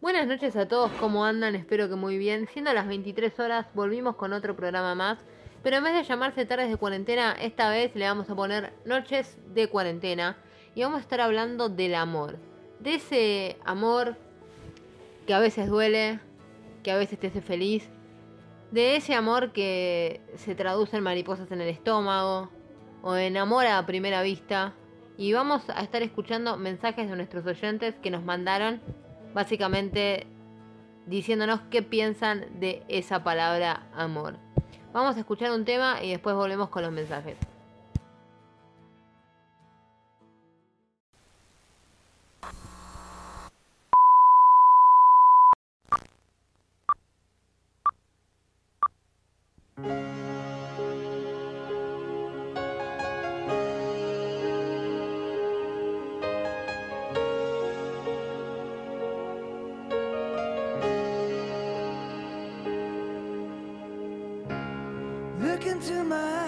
Buenas noches a todos, ¿cómo andan? Espero que muy bien. Siendo las 23 horas, volvimos con otro programa más. Pero en vez de llamarse tardes de cuarentena, esta vez le vamos a poner noches de cuarentena. Y vamos a estar hablando del amor. De ese amor que a veces duele, que a veces te hace feliz. De ese amor que se traduce en mariposas en el estómago. O en amor a primera vista. Y vamos a estar escuchando mensajes de nuestros oyentes que nos mandaron básicamente diciéndonos qué piensan de esa palabra amor. Vamos a escuchar un tema y después volvemos con los mensajes. Into my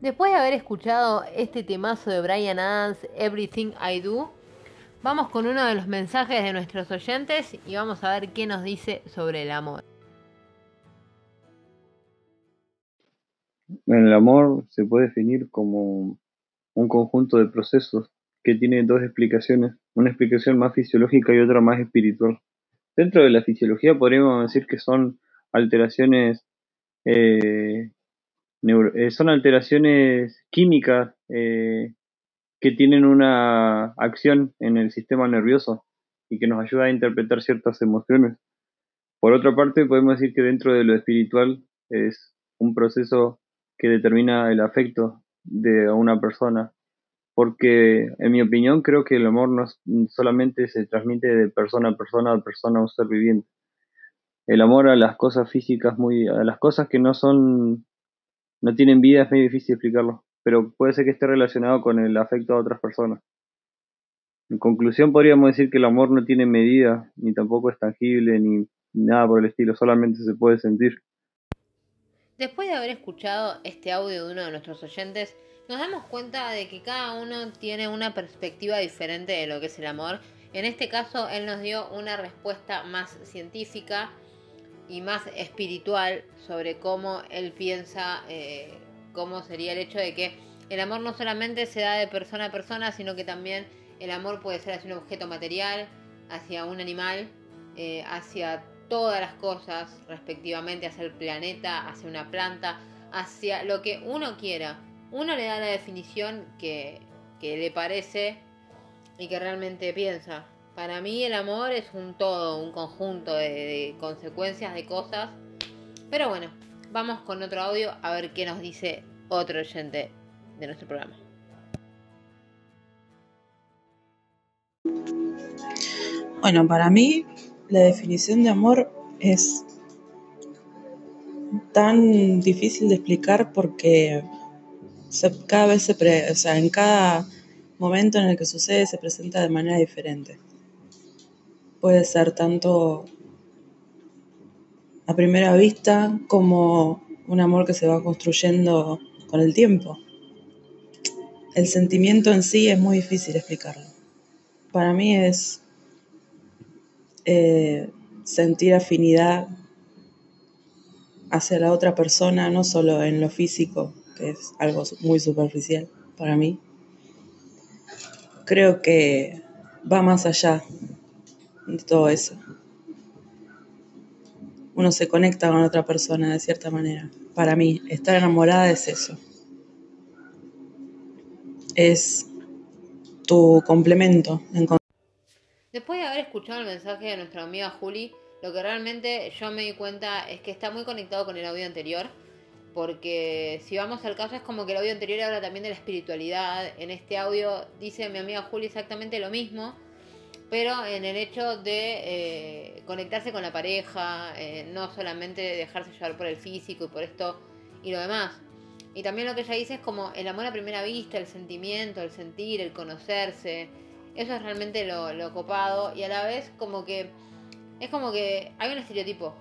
Después de haber escuchado este temazo de Brian Adams, Everything I Do, vamos con uno de los mensajes de nuestros oyentes y vamos a ver qué nos dice sobre el amor. El amor se puede definir como un conjunto de procesos que tiene dos explicaciones, una explicación más fisiológica y otra más espiritual. Dentro de la fisiología podríamos decir que son alteraciones eh, neuro- eh, son alteraciones químicas eh, que tienen una acción en el sistema nervioso y que nos ayuda a interpretar ciertas emociones. Por otra parte, podemos decir que dentro de lo espiritual es un proceso que determina el afecto de una persona. Porque, en mi opinión, creo que el amor no solamente se transmite de persona a persona a persona a un ser viviente. El amor a las cosas físicas, muy, a las cosas que no son, no tienen vida, es muy difícil explicarlo. Pero puede ser que esté relacionado con el afecto a otras personas. En conclusión, podríamos decir que el amor no tiene medida, ni tampoco es tangible, ni nada por el estilo, solamente se puede sentir. Después de haber escuchado este audio de uno de nuestros oyentes, nos damos cuenta de que cada uno tiene una perspectiva diferente de lo que es el amor. En este caso, él nos dio una respuesta más científica y más espiritual sobre cómo él piensa, eh, cómo sería el hecho de que el amor no solamente se da de persona a persona, sino que también el amor puede ser hacia un objeto material, hacia un animal, eh, hacia todas las cosas respectivamente, hacia el planeta, hacia una planta, hacia lo que uno quiera. Uno le da la definición que, que le parece y que realmente piensa. Para mí el amor es un todo, un conjunto de, consecuencias, de cosas. Pero bueno, vamos con otro audio a ver qué nos dice otro oyente de nuestro programa. Bueno, para mí la definición de amor es tan difícil de explicar porque se- cada vez se pre- o sea, en cada momento en el que sucede se presenta de manera diferente. Puede ser tanto a primera vista como un amor que se va construyendo con el tiempo. El sentimiento en sí es muy difícil explicarlo. Para mí es eh, sentir afinidad hacia la otra persona, no solo en lo físico, que es algo muy superficial para mí. Creo que va más allá de todo eso. Uno se conecta con otra persona de cierta manera. Para mí, estar enamorada es eso. Es tu complemento. Después de haber escuchado el mensaje de nuestra amiga Juli, lo que realmente yo me di cuenta es que está muy conectado con el audio anterior. Porque si vamos al caso es como que el audio anterior habla también de la espiritualidad. En este audio dice mi amiga Juli exactamente lo mismo. Pero en el hecho de eh, conectarse con la pareja, eh, no solamente dejarse llevar por el físico y por esto y lo demás. Y también lo que ella dice es como el amor a primera vista, el sentimiento, el sentir, el conocerse. Eso es realmente lo, lo copado. Y a la vez como que es como que hay un estereotipo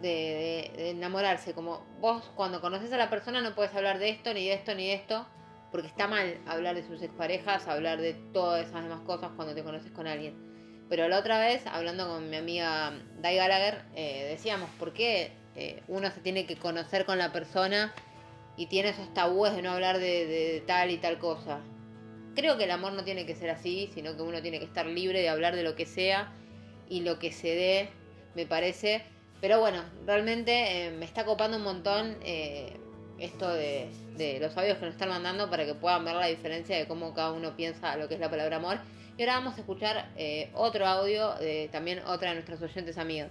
de, de- de enamorarse. Como vos cuando conoces a la persona no puedes hablar de esto, ni de esto, ni de esto. Porque está mal hablar de sus exparejas, hablar de todas esas demás cosas cuando te conoces con alguien. Pero la otra vez, hablando con mi amiga Dai Gallagher, eh, decíamos, ¿por qué eh, uno se tiene que conocer con la persona y tiene esos tabúes de no hablar de, tal y tal cosa? Creo que el amor no tiene que ser así, sino que uno tiene que estar libre de hablar de lo que sea y lo que se dé, me parece. Pero bueno, realmente eh, me está copando un montón esto de, los audios que nos están mandando para que puedan ver la diferencia de cómo cada uno piensa lo que es la palabra amor. Y ahora vamos a escuchar eh, otro audio de también otra de nuestros oyentes amigas.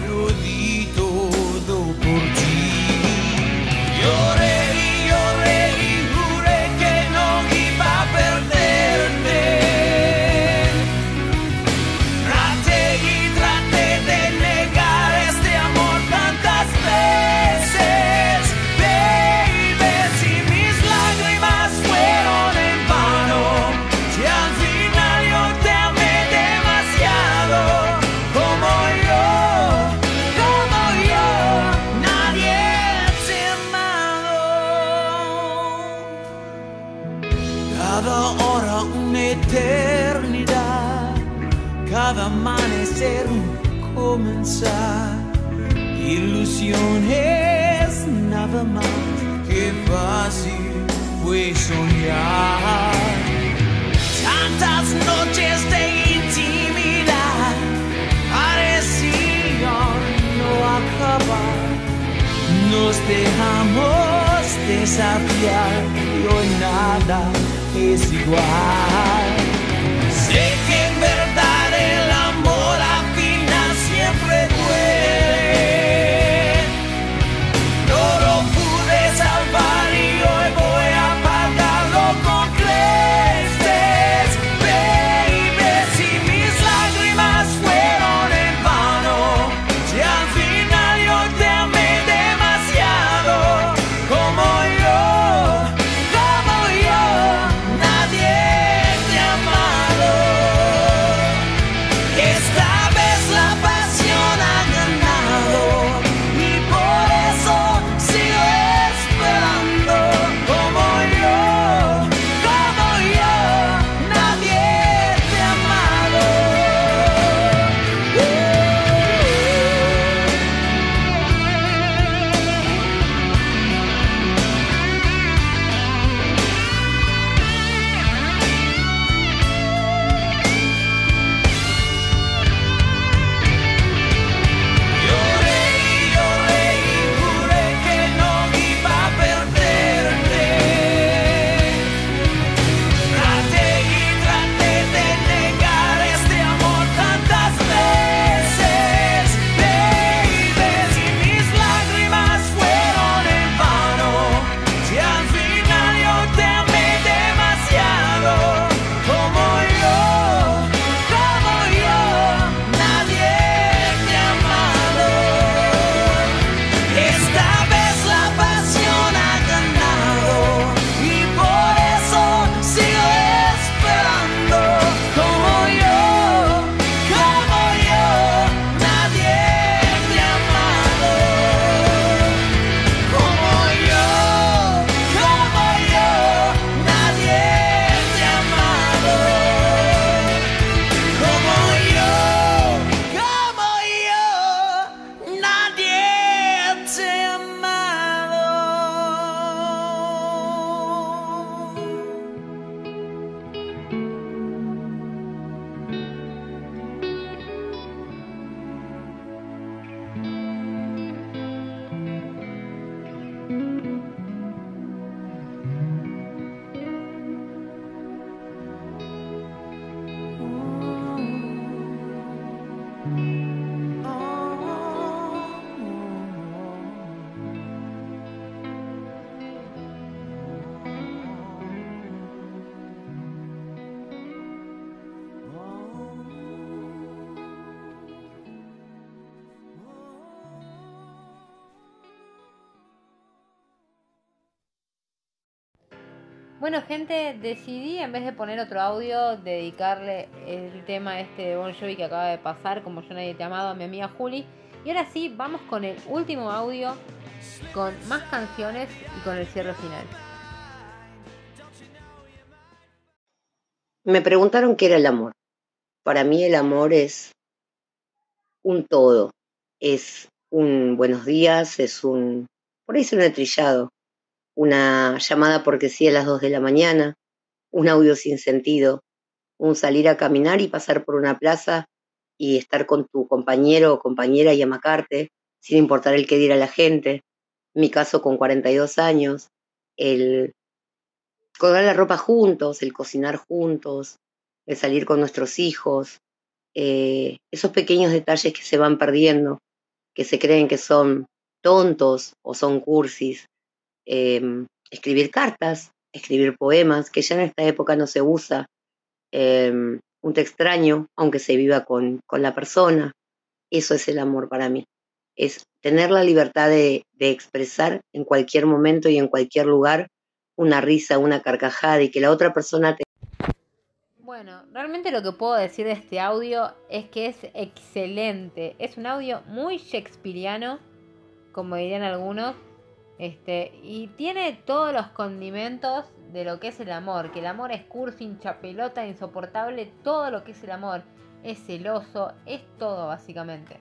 Dejamos desafiar y hoy nada es igual. Bueno, gente, decidí en vez de poner otro audio, dedicarle el tema este de Bon Jovi que acaba de pasar, como yo nadie te amado, a mi amiga Juli. Y ahora sí, vamos con el último audio, con más canciones y con el cierre final. Me preguntaron qué era el amor. Para mí el amor es un todo. Es un buenos días, es un, por ahí es un trillado, una llamada porque sí a las 2 de la mañana, un audio sin sentido, un salir a caminar y pasar por una plaza y estar con tu compañero o compañera y amacarte, sin importar el que diera la gente. En mi caso, con 42 años, el colgar la ropa juntos, el cocinar juntos, el salir con nuestros hijos, eh, esos pequeños detalles que se van perdiendo, que se creen que son tontos o son cursis, em, escribir cartas, escribir poemas, que ya en esta época no se usa, em, un te extraño, aunque se viva con, con, la persona, eso es el amor para mí, es tener la libertad de, de expresar en cualquier momento y en cualquier lugar una risa, una carcajada y que la otra persona te bueno, realmente lo que puedo decir de este audio es que es excelente. Es un audio muy shakespeariano, como dirían algunos. Este, y tiene todos los condimentos de lo que es el amor. Que el amor es cursi, hincha pelota, insoportable. Todo lo que es el amor. Es celoso, es todo básicamente.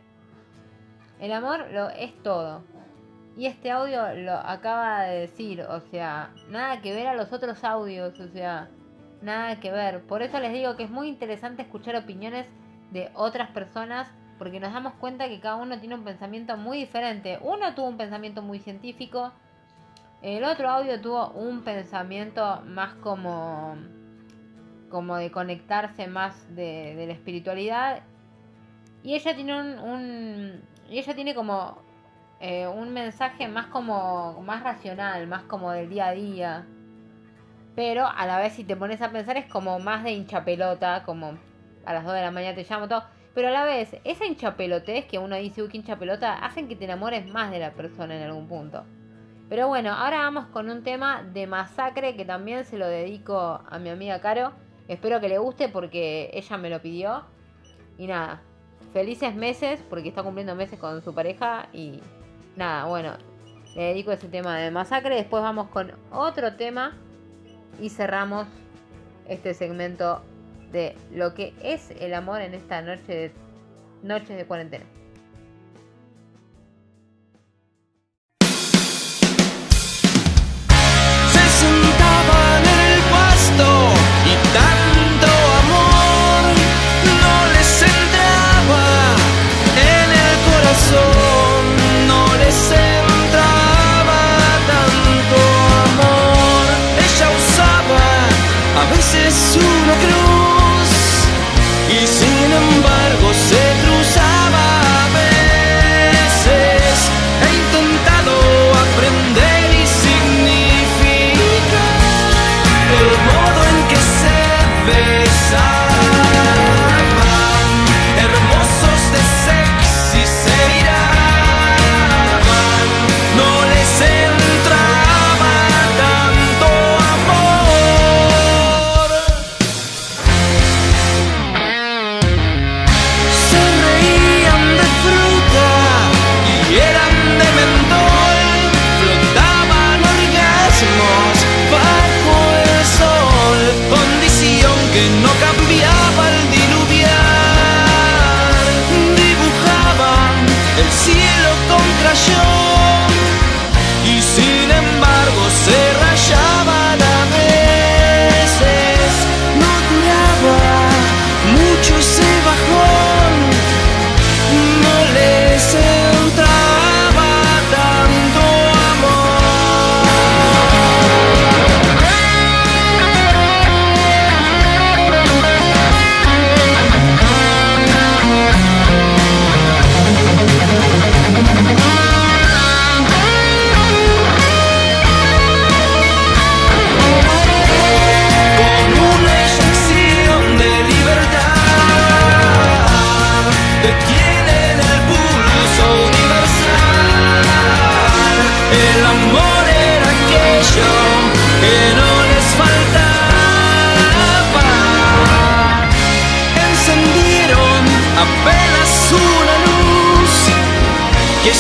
El amor lo es todo. Y este audio lo acaba de decir, o sea, nada que ver a los otros audios, o sea, nada que ver. Por eso les digo que es muy interesante escuchar opiniones de otras personas porque nos damos cuenta que cada uno tiene un pensamiento muy diferente. Uno tuvo un pensamiento muy científico, el otro audio tuvo un pensamiento más como como de conectarse más de, la espiritualidad y ella tiene un, y ella tiene como eh, un mensaje más como más racional, más como del día a día. Pero a la vez si te pones a pensar es como más de hinchapelota, como a las 2 de la mañana te llamo todo. Pero a la vez, esa hinchapelotez que uno dice, uy, hinchapelota, hacen que te enamores más de la persona en algún punto. Pero bueno, ahora vamos con un tema de masacre que también se lo dedico a mi amiga Caro. Espero que le guste porque ella me lo pidió. Y nada, felices meses porque está cumpliendo meses con su pareja. Y nada, bueno, le dedico ese tema de masacre. Después vamos con otro tema y cerramos este segmento de lo que es el amor en esta noche de noches de cuarentena.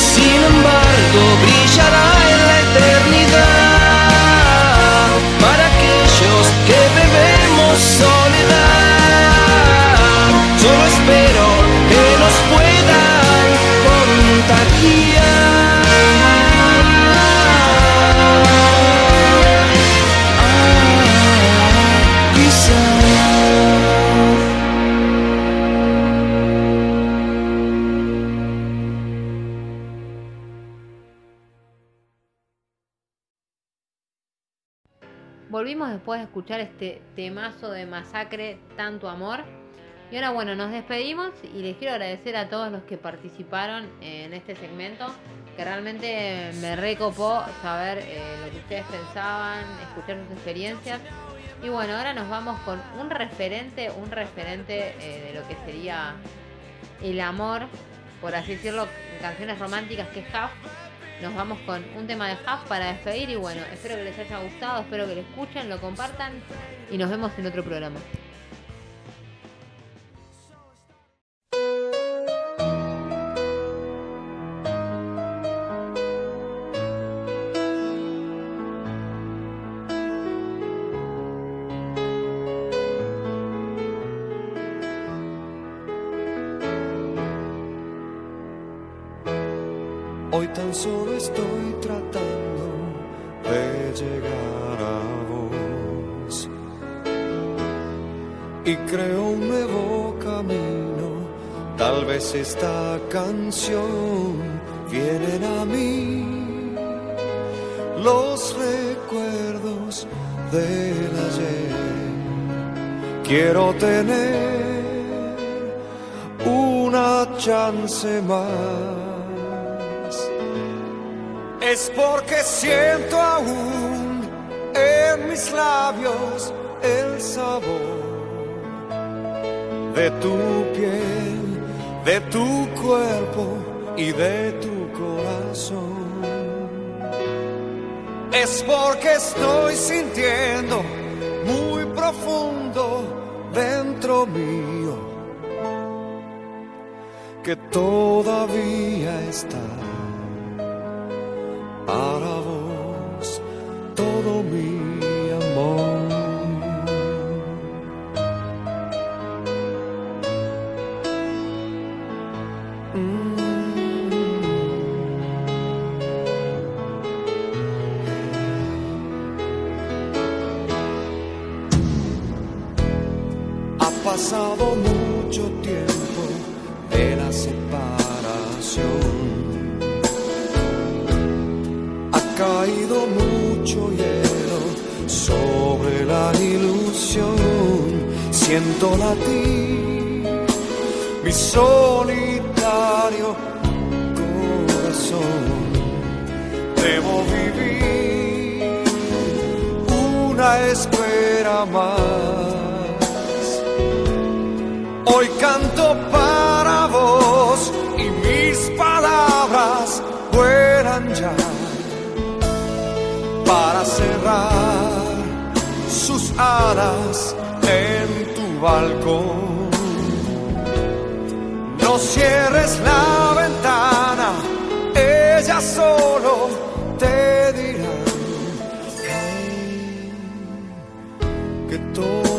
Que De escuchar este temazo de masacre, tanto amor. Y ahora bueno, nos despedimos y les quiero agradecer a todos los que participaron en este segmento, que realmente me recopó saber eh, lo que ustedes pensaban, escuchar sus experiencias. Y bueno, ahora nos vamos con un referente, un referente eh, de lo que sería el amor, por así decirlo, canciones románticas, que es Huff. Nos vamos con un tema de Huff para despedir y bueno, espero que les haya gustado, espero que lo escuchen, lo compartan y nos vemos en otro programa. Tal vez esta canción vienen a mí. Los recuerdos del ayer. Quiero tener una chance más es porque siento aún en mis labios el sabor de tu piel, de tu cuerpo y de tu corazón. Es porque estoy sintiendo muy profundo dentro mío que todavía está para vos todo mi amor. Canto para vos y mis palabras vuelan ya para cerrar sus alas en tu balcón. No cierres la ventana, ella solo te dirá que todavía